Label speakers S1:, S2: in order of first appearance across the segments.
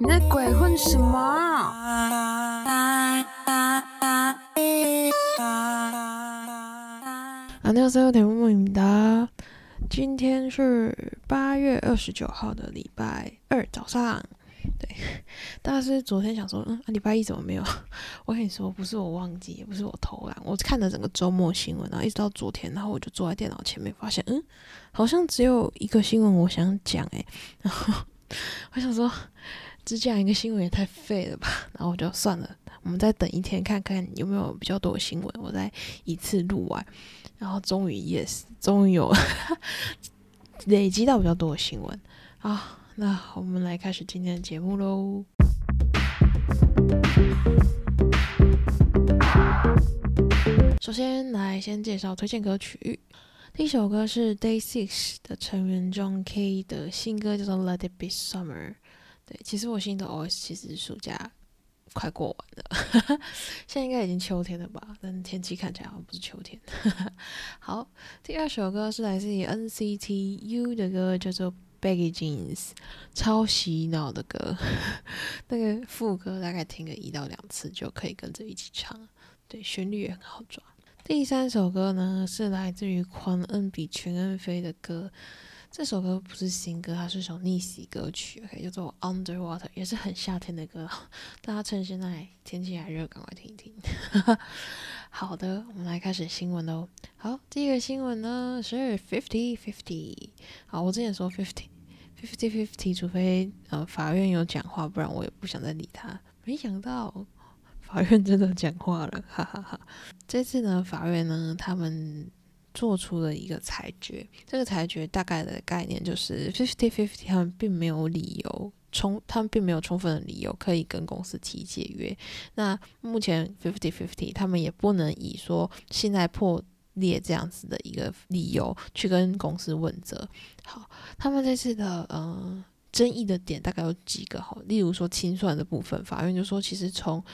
S1: 你在鬼混什么？啊那个时候有点问问的。今天是八月二十九号的礼拜二早上。对但是昨天想说嗯礼拜一怎么没有？我跟你说不是我忘记也不是我偷懒。我看了整个周末新闻然后一直到昨天然后我就坐在电脑前面发现嗯好像只有一个新闻我想讲诶然后我想说只讲一个新闻也太废了吧，然后我就算了，我们再等一天看看有没有比较多的新闻，我再一次录完，然后终于 yes，终于有 累积到比较多的新闻啊。那我们来开始今天的节目喽。首先来先介绍推荐歌曲，第一首歌是 Day Six 的成员 John K 的新歌，叫做《Let It Be Summer》。对，其实我心的 OS 其实暑假快过完了，现在应该已经秋天了吧？但天气看起来好像不是秋天。好，第二首歌是来自于 NCT U 的歌，叫做。Baggy Jeans，超洗脑的歌，那个副歌大概听个一到两次就可以跟着一起唱，对，旋律也很好抓。第三首歌呢是来自于狂恩比全恩飞的歌，这首歌不是新歌，它是一首逆袭歌曲，OK，叫做 Underwater，也是很夏天的歌，大家趁现在天气还热，赶快听一听。好的，我们来开始新闻喽。好，第一个新闻呢是 fifty fifty。好，我之前说 fifty fifty fifty，除非呃法院有讲话，不然我也不想再理他。没想到法院真的讲话了，哈哈哈。这次呢，法院呢他们做出了一个裁决，这个裁决大概的概念就是 fifty fifty，他们并没有理由。充他们并没有充分的理由可以跟公司提解约。那目前 fifty fifty 他们也不能以说信贷破裂这样子的一个理由去跟公司问责。好，他们这次的呃争议的点大概有几个哈，例如说清算的部分，法院就说其实从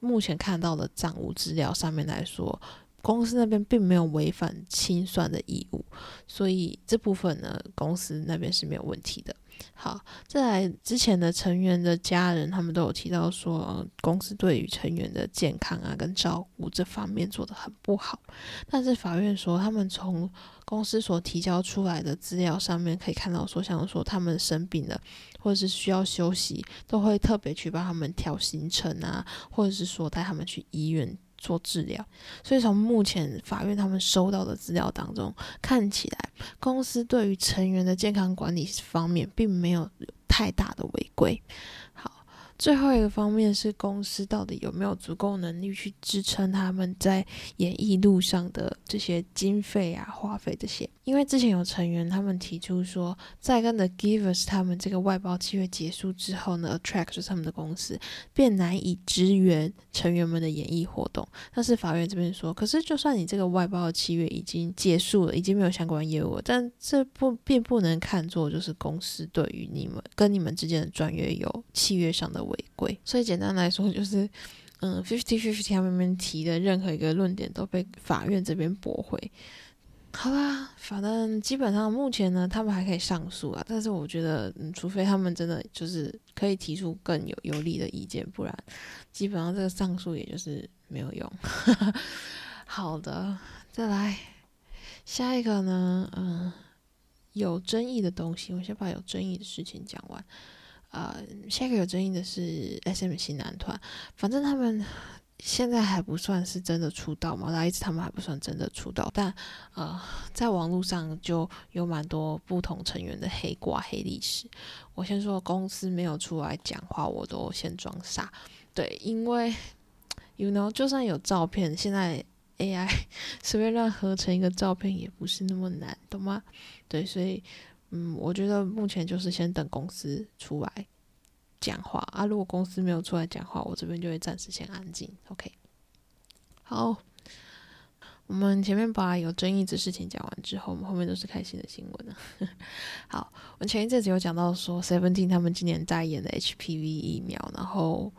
S1: 目前看到的账务资料上面来说，公司那边并没有违反清算的义务，所以这部分呢，公司那边是没有问题的。好，再来之前的成员的家人，他们都有提到说，公司对于成员的健康啊跟照顾这方面做的很不好。但是法院说，他们从公司所提交出来的资料上面可以看到，说像说他们生病了或者是需要休息，都会特别去帮他们调行程啊，或者是说带他们去医院。做治疗，所以从目前法院他们收到的资料当中看起来，公司对于成员的健康管理方面并没有太大的违规。好最后一个方面是公司到底有没有足够能力去支撑他们在演艺路上的这些经费啊、花费这些？因为之前有成员他们提出说，在跟 The Givers 他们这个外包契约结束之后呢，Attract 就是他们的公司便难以支援成员们的演艺活动。但是法院这边说，可是就算你这个外包的契约已经结束了，已经没有相关业务了，但这不并不能看作就是公司对于你们跟你们之间的专约有契约上的。违规，所以简单来说就是，嗯，fifty fifty 他们提的任何一个论点都被法院这边驳回。好啦，反正基本上目前呢，他们还可以上诉啊，但是我觉得，嗯，除非他们真的就是可以提出更有有利的意见，不然基本上这个上诉也就是没有用。好的，再来下一个呢，嗯，有争议的东西，我先把有争议的事情讲完。呃，下一个有争议的是 S M 新男团，反正他们现在还不算是真的出道嘛，来一直他们还不算真的出道，但呃，在网络上就有蛮多不同成员的黑挂黑历史。我先说公司没有出来讲话，我都先装傻。对，因为 you know，就算有照片，现在 A.I 随便乱合成一个照片也不是那么难，懂吗？对，所以。嗯，我觉得目前就是先等公司出来讲话啊。如果公司没有出来讲话，我这边就会暂时先安静。OK，好，我们前面把有争议的事情讲完之后，我们后面都是开心的新闻。好，我前一阵子有讲到说，Seventeen 他们今年代言的 HPV 疫苗，然后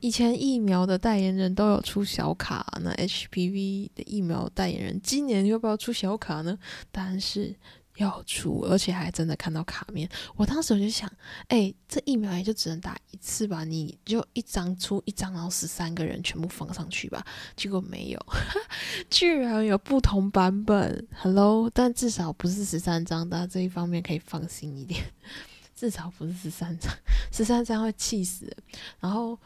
S1: 以前疫苗的代言人都有出小卡，那 HPV 的疫苗代言人今年要不要出小卡呢？答案是。要出，而且还真的看到卡面。我当时我就想，哎，这疫苗也就只能打一次吧，你就一张出一张，然后十三个人全部放上去吧。结果没有，居然有不同版本。Hello，但至少不是十三张，大家这一方面可以放心一点。至少不是十三张，十三张会气死。然后。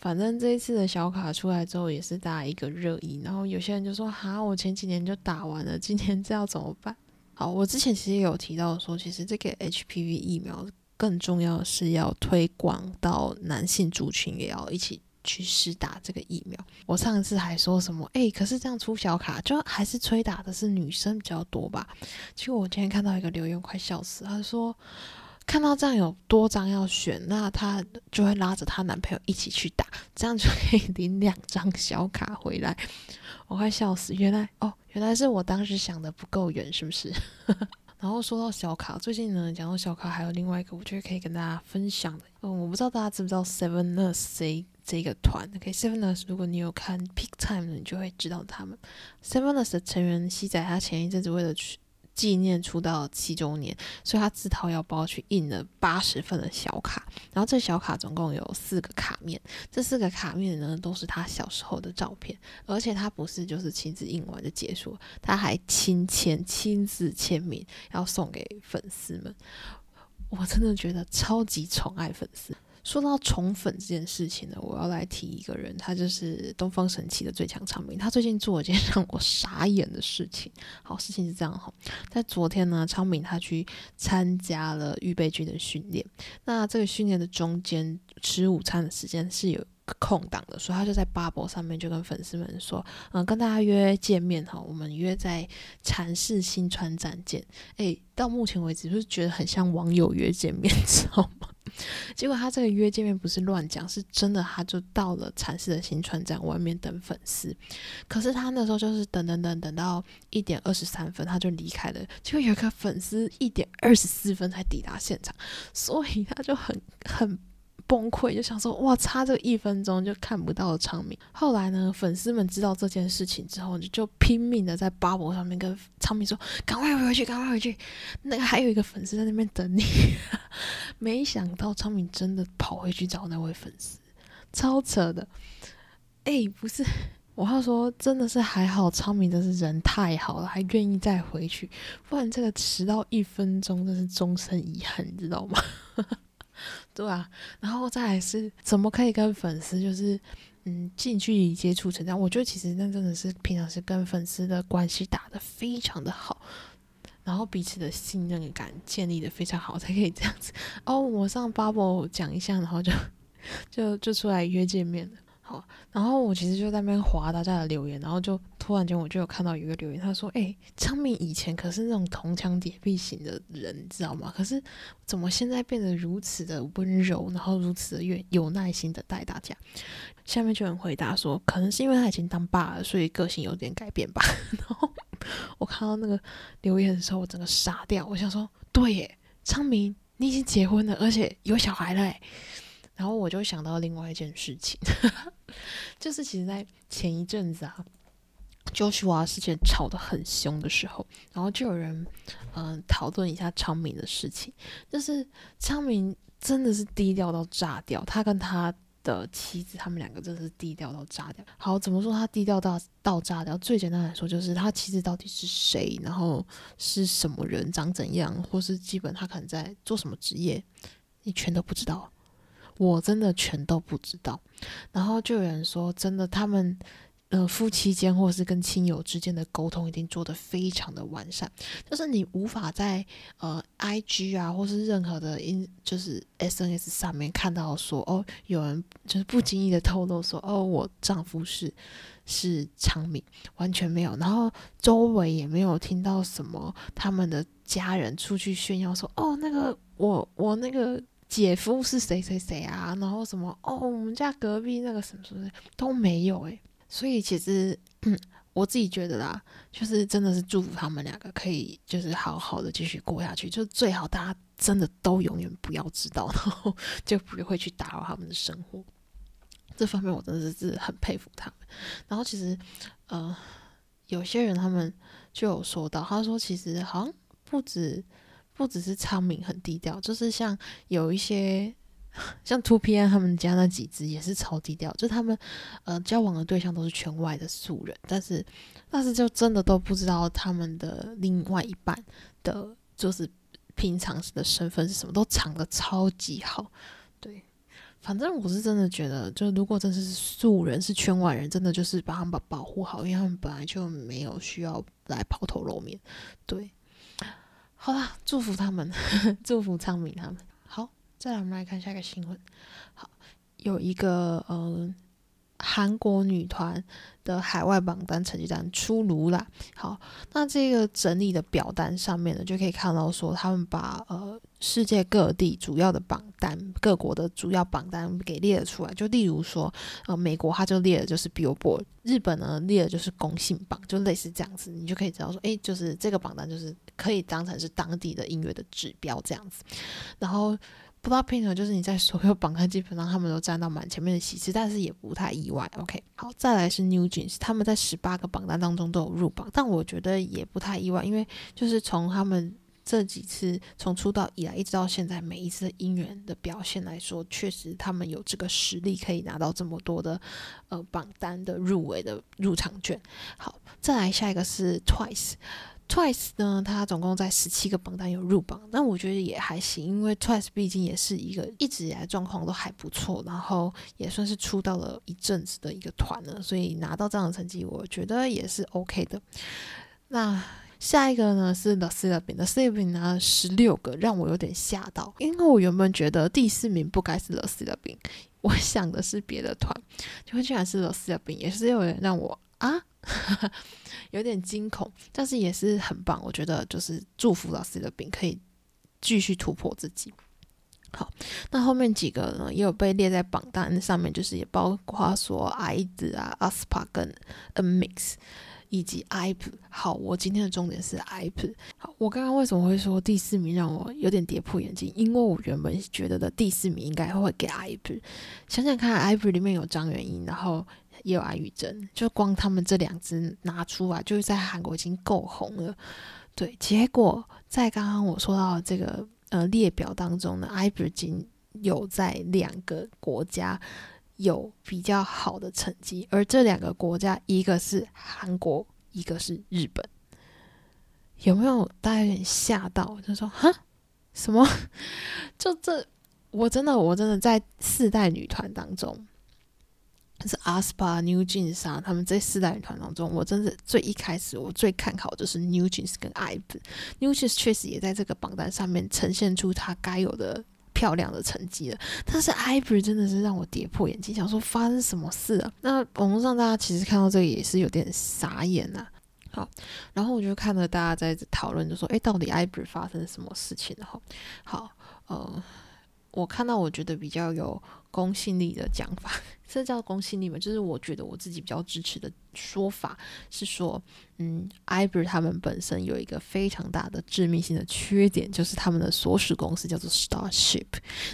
S1: 反正这一次的小卡出来之后，也是大家一个热议。然后有些人就说：“哈，我前几年就打完了，今年这要怎么办？”好，我之前其实也有提到说，其实这个 HPV 疫苗更重要的是要推广到男性族群，也要一起去试打这个疫苗。我上次还说什么：“诶，可是这样出小卡，就还是催打的是女生比较多吧？”结果我今天看到一个留言，快笑死，他说。看到这样有多张要选，那她就会拉着她男朋友一起去打，这样就可以领两张小卡回来。我快笑死！原来哦，原来是我当时想的不够远，是不是？然后说到小卡，最近呢讲到小卡，还有另外一个我觉得可以跟大家分享的。嗯，我不知道大家知不知道 Seven Nurse 这这个团？OK，Seven Nurse，如果你有看 Peak Time，你就会知道他们。Seven Nurse 的成员西仔，他前一阵子为了去。纪念出道七周年，所以他自掏腰包去印了八十份的小卡，然后这小卡总共有四个卡面，这四个卡面呢都是他小时候的照片，而且他不是就是亲自印完就结束，他还亲签亲自签名要送给粉丝们，我真的觉得超级宠爱粉丝。说到宠粉这件事情呢，我要来提一个人，他就是东方神起的最强唱明。他最近做了件 让我傻眼的事情。好，事情是这样哈，在昨天呢，昌明他去参加了预备军的训练。那这个训练的中间吃午餐的时间是有空档的，所以他就在 bubble 上面就跟粉丝们说：“嗯，跟大家约见面哈，我们约在禅寺新川站见。”诶，到目前为止就是觉得很像网友约见面，知道吗？结果他这个约见面不是乱讲，是真的，他就到了禅寺的新村站外面等粉丝。可是他那时候就是等等等等到一点二十三分，他就离开了。结果有个粉丝一点二十四分才抵达现场，所以他就很很。崩溃，就想说哇，差这一分钟就看不到昌明。后来呢，粉丝们知道这件事情之后，就拼命的在 bubble 上面跟昌明说：“赶快回去，赶快回去！”那个还有一个粉丝在那边等你。没想到昌明真的跑回去找那位粉丝，超扯的。哎，不是，我要说真的是还好，昌明真是人太好了，还愿意再回去，不然这个迟到一分钟真是终身遗憾，你知道吗？对啊，然后再来是怎么可以跟粉丝就是嗯近距离接触成这样？我觉得其实那真的是平常是跟粉丝的关系打得非常的好，然后彼此的信任感建立的非常好，才可以这样子哦。我上 bubble 讲一下，然后就就就出来约见面了。好，然后我其实就在那边划大家的留言，然后就突然间我就有看到一个留言，他说：“哎，昌明以前可是那种铜墙铁壁型的人，你知道吗？可是怎么现在变得如此的温柔，然后如此的有有耐心的带大家？”下面就有人回答说：“可能是因为他已经当爸了，所以个性有点改变吧。”然后我看到那个留言的时候，我整个傻掉，我想说：“对耶，昌明，你已经结婚了，而且有小孩了。”哎。然后我就想到另外一件事情，就是其实，在前一阵子啊，Joshua 事件吵得很凶的时候，然后就有人嗯讨论一下昌明的事情，就是昌明真的是低调到炸掉，他跟他的妻子他们两个真的是低调到炸掉。好，怎么说他低调到到炸掉？最简单来说，就是他妻子到底是谁，然后是什么人，长怎样，或是基本他可能在做什么职业，你全都不知道。我真的全都不知道，然后就有人说，真的他们，呃，夫妻间或是跟亲友之间的沟通一定做得非常的完善，就是你无法在呃，I G 啊，或是任何的 in 就是 S N S 上面看到说，哦，有人就是不经意的透露说，哦，我丈夫是是昌敏，完全没有，然后周围也没有听到什么他们的家人出去炫耀说，哦，那个我我那个。姐夫是谁谁谁啊？然后什么哦，我们家隔壁那个什么什么都没有诶。所以其实 我自己觉得啦，就是真的是祝福他们两个可以就是好好的继续过下去，就最好大家真的都永远不要知道，然后 就不会去打扰他们的生活。这方面我真的是很佩服他们。然后其实呃，有些人他们就有说到，他说其实好像。不止不只是昌明很低调，就是像有一些 像 Two PM 他们家那几只也是超低调，就他们呃交往的对象都是圈外的素人，但是但是就真的都不知道他们的另外一半的，就是平常时的身份是什么，都藏的超级好，对。反正我是真的觉得，就如果真是素人，是圈外人，真的就是把他们保保护好，因为他们本来就没有需要来抛头露面。对，好啦，祝福他们，祝福昌明他们。再来我们来看下一个新闻。好，有一个呃。韩国女团的海外榜单成绩单出炉啦。好，那这个整理的表单上面呢，就可以看到说，他们把呃世界各地主要的榜单，各国的主要榜单给列了出来。就例如说，呃，美国它就列的就是 Billboard，日本呢列的就是公信榜，就类似这样子，你就可以知道说，诶，就是这个榜单就是可以当成是当地的音乐的指标这样子。然后。Blackpink 就是你在所有榜单基本上他们都占到蛮前面的席次，但是也不太意外。OK，好，再来是 New Jeans，他们在十八个榜单当中都有入榜，但我觉得也不太意外，因为就是从他们这几次从出道以来一直到现在每一次的音源的表现来说，确实他们有这个实力可以拿到这么多的呃榜单的入围的入场券。好，再来下一个是 Twice。Twice 呢，它总共在十七个榜单有入榜，但我觉得也还行，因为 Twice 毕竟也是一个一直以来状况都还不错，然后也算是出道了一阵子的一个团了，所以拿到这样的成绩，我觉得也是 OK 的。那下一个呢是 The s l a b i n The s l a b i n 拿了十六个，让我有点吓到，因为我原本觉得第四名不该是 The s l a b i n 我想的是别的团，结果竟然是 The s l a b i n 也是有点让我啊。有点惊恐，但是也是很棒。我觉得就是祝福老师的饼可以继续突破自己。好，那后面几个呢也有被列在榜单上面，就是也包括说 i 子啊、Aspa 跟 Amix 以及 ip。好，我今天的重点是 ip。好，我刚刚为什么会说第四名让我有点跌破眼镜？因为我原本觉得的第四名应该会给 ip。想想看，ip 里面有张元英，然后。也有安宇珍，就光他们这两支拿出来，就是在韩国已经够红了。对，结果在刚刚我说到这个呃列表当中呢，IVE 仅有在两个国家有比较好的成绩，而这两个国家一个是韩国，一个是日本。有没有大家有点吓到？就说哈什么？就这，我真的我真的在四代女团当中。是 ASPA、New Jeans 啊，他们这四代女团当中，我真的最一开始我最看好就是 New Jeans 跟 IVE。New Jeans 确实也在这个榜单上面呈现出它该有的漂亮的成绩了，但是 IVE 真的是让我跌破眼镜，想说发生什么事啊？那网络上大家其实看到这个也是有点傻眼呐。好，然后我就看了大家在讨论，就说，哎，到底 IVE 发生什么事情了？哈，好，呃，我看到我觉得比较有。公信力的讲法，这叫公信力吗？就是我觉得我自己比较支持的说法是说，嗯，IVE 他们本身有一个非常大的致命性的缺点，就是他们的所属公司叫做 Starship。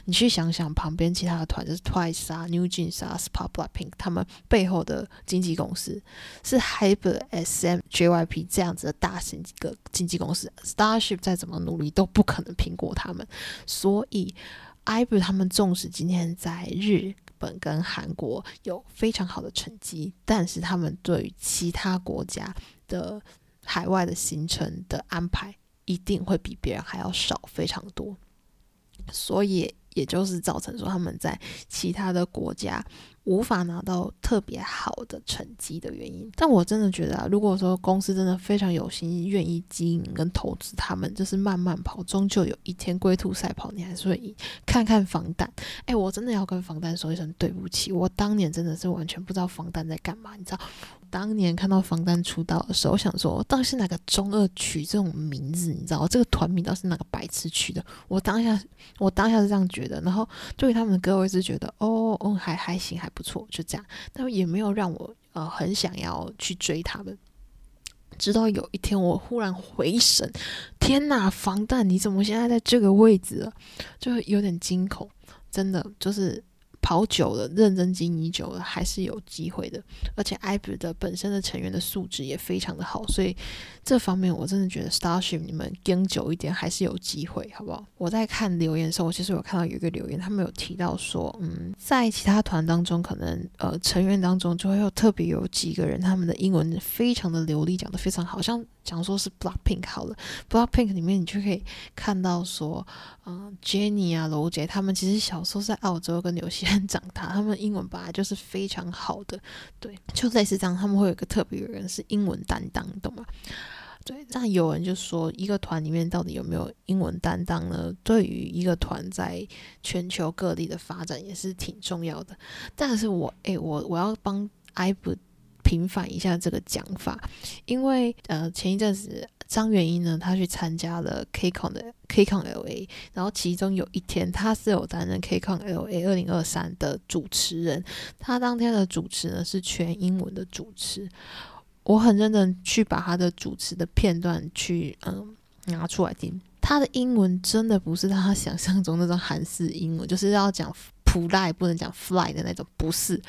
S1: 你去想想，旁边其他的团就是 Twice 啊、New Jeans 啊、Spark、Blackpink，他们背后的经纪公司是 Hyper、SM、JYP 这样子的大型一个经纪公司，Starship 再怎么努力都不可能拼过他们，所以。IVE 他们纵使今天在日本跟韩国有非常好的成绩，但是他们对于其他国家的海外的行程的安排一定会比别人还要少非常多，所以也就是造成说他们在其他的国家。无法拿到特别好的成绩的原因，但我真的觉得啊，如果说公司真的非常有心，愿意经营跟投资他们，就是慢慢跑，终究有一天龟兔赛跑，你还是会赢。看看防弹，哎，我真的要跟防弹说一声对不起，我当年真的是完全不知道防弹在干嘛，你知道？当年看到防弹出道的时候，我想说，到底是哪个中二取这种名字？你知道，这个团名到底是哪个白痴取的？我当下，我当下是这样觉得，然后对于他们的歌，我一直觉得，哦哦，还还行，还不错，就这样。但也没有让我呃很想要去追他们。直到有一天，我忽然回神，天哪，防弹，你怎么现在在这个位置了？就有点惊恐，真的就是。跑久了，认真经营久了，还是有机会的。而且 IVE 的本身的成员的素质也非常的好，所以这方面我真的觉得 Starship 你们跟久一点还是有机会，好不好？我在看留言的时候，我其实有看到有一个留言，他们有提到说，嗯，在其他团当中，可能呃成员当中就会有特别有几个人，他们的英文非常的流利，讲的非常好，像讲说是 Blackpink 好了，Blackpink 里面你就可以看到说，嗯，Jennie 啊、罗杰他们其实小时候在澳洲跟纽西长大，他们英文本来就是非常好的，对，就类似这样，他们会有一个特别的人是英文担当，懂吗？对，那有人就说，一个团里面到底有没有英文担当呢？对于一个团在全球各地的发展也是挺重要的。但是我，诶，我我要帮 IVE 平反一下这个讲法，因为呃，前一阵子张元英呢，他去参加了 KCON 的 KCON LA，然后其中有一天他是有担任 KCON LA 二零二三的主持人，他当天的主持呢是全英文的主持。我很认真去把他的主持的片段去嗯拿出来听，他的英文真的不是他想象中那种韩式英文，就是要讲。普赖不能讲 fly 的那种，不是，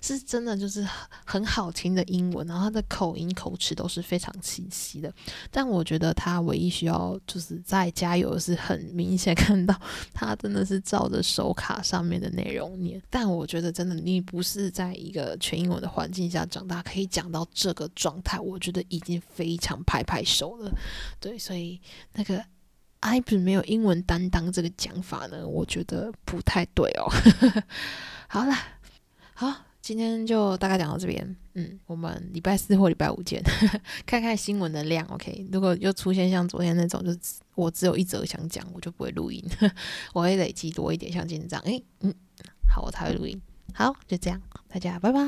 S1: 是真的就是很好听的英文，然后他的口音口齿都是非常清晰的。但我觉得他唯一需要就是在加油是很明显看到 他真的是照着手卡上面的内容念。但我觉得真的你不是在一个全英文的环境下长大，可以讲到这个状态，我觉得已经非常拍拍手了。对，所以那个。IVE 没有英文担当这个讲法呢，我觉得不太对哦。好了，好，今天就大概讲到这边。嗯，我们礼拜四或礼拜五见，看看新闻的量。OK，如果又出现像昨天那种，就是我只有一则想讲，我就不会录音，我会累积多一点，像今天这样。诶，嗯，好，我才会录音。好，就这样，大家拜拜。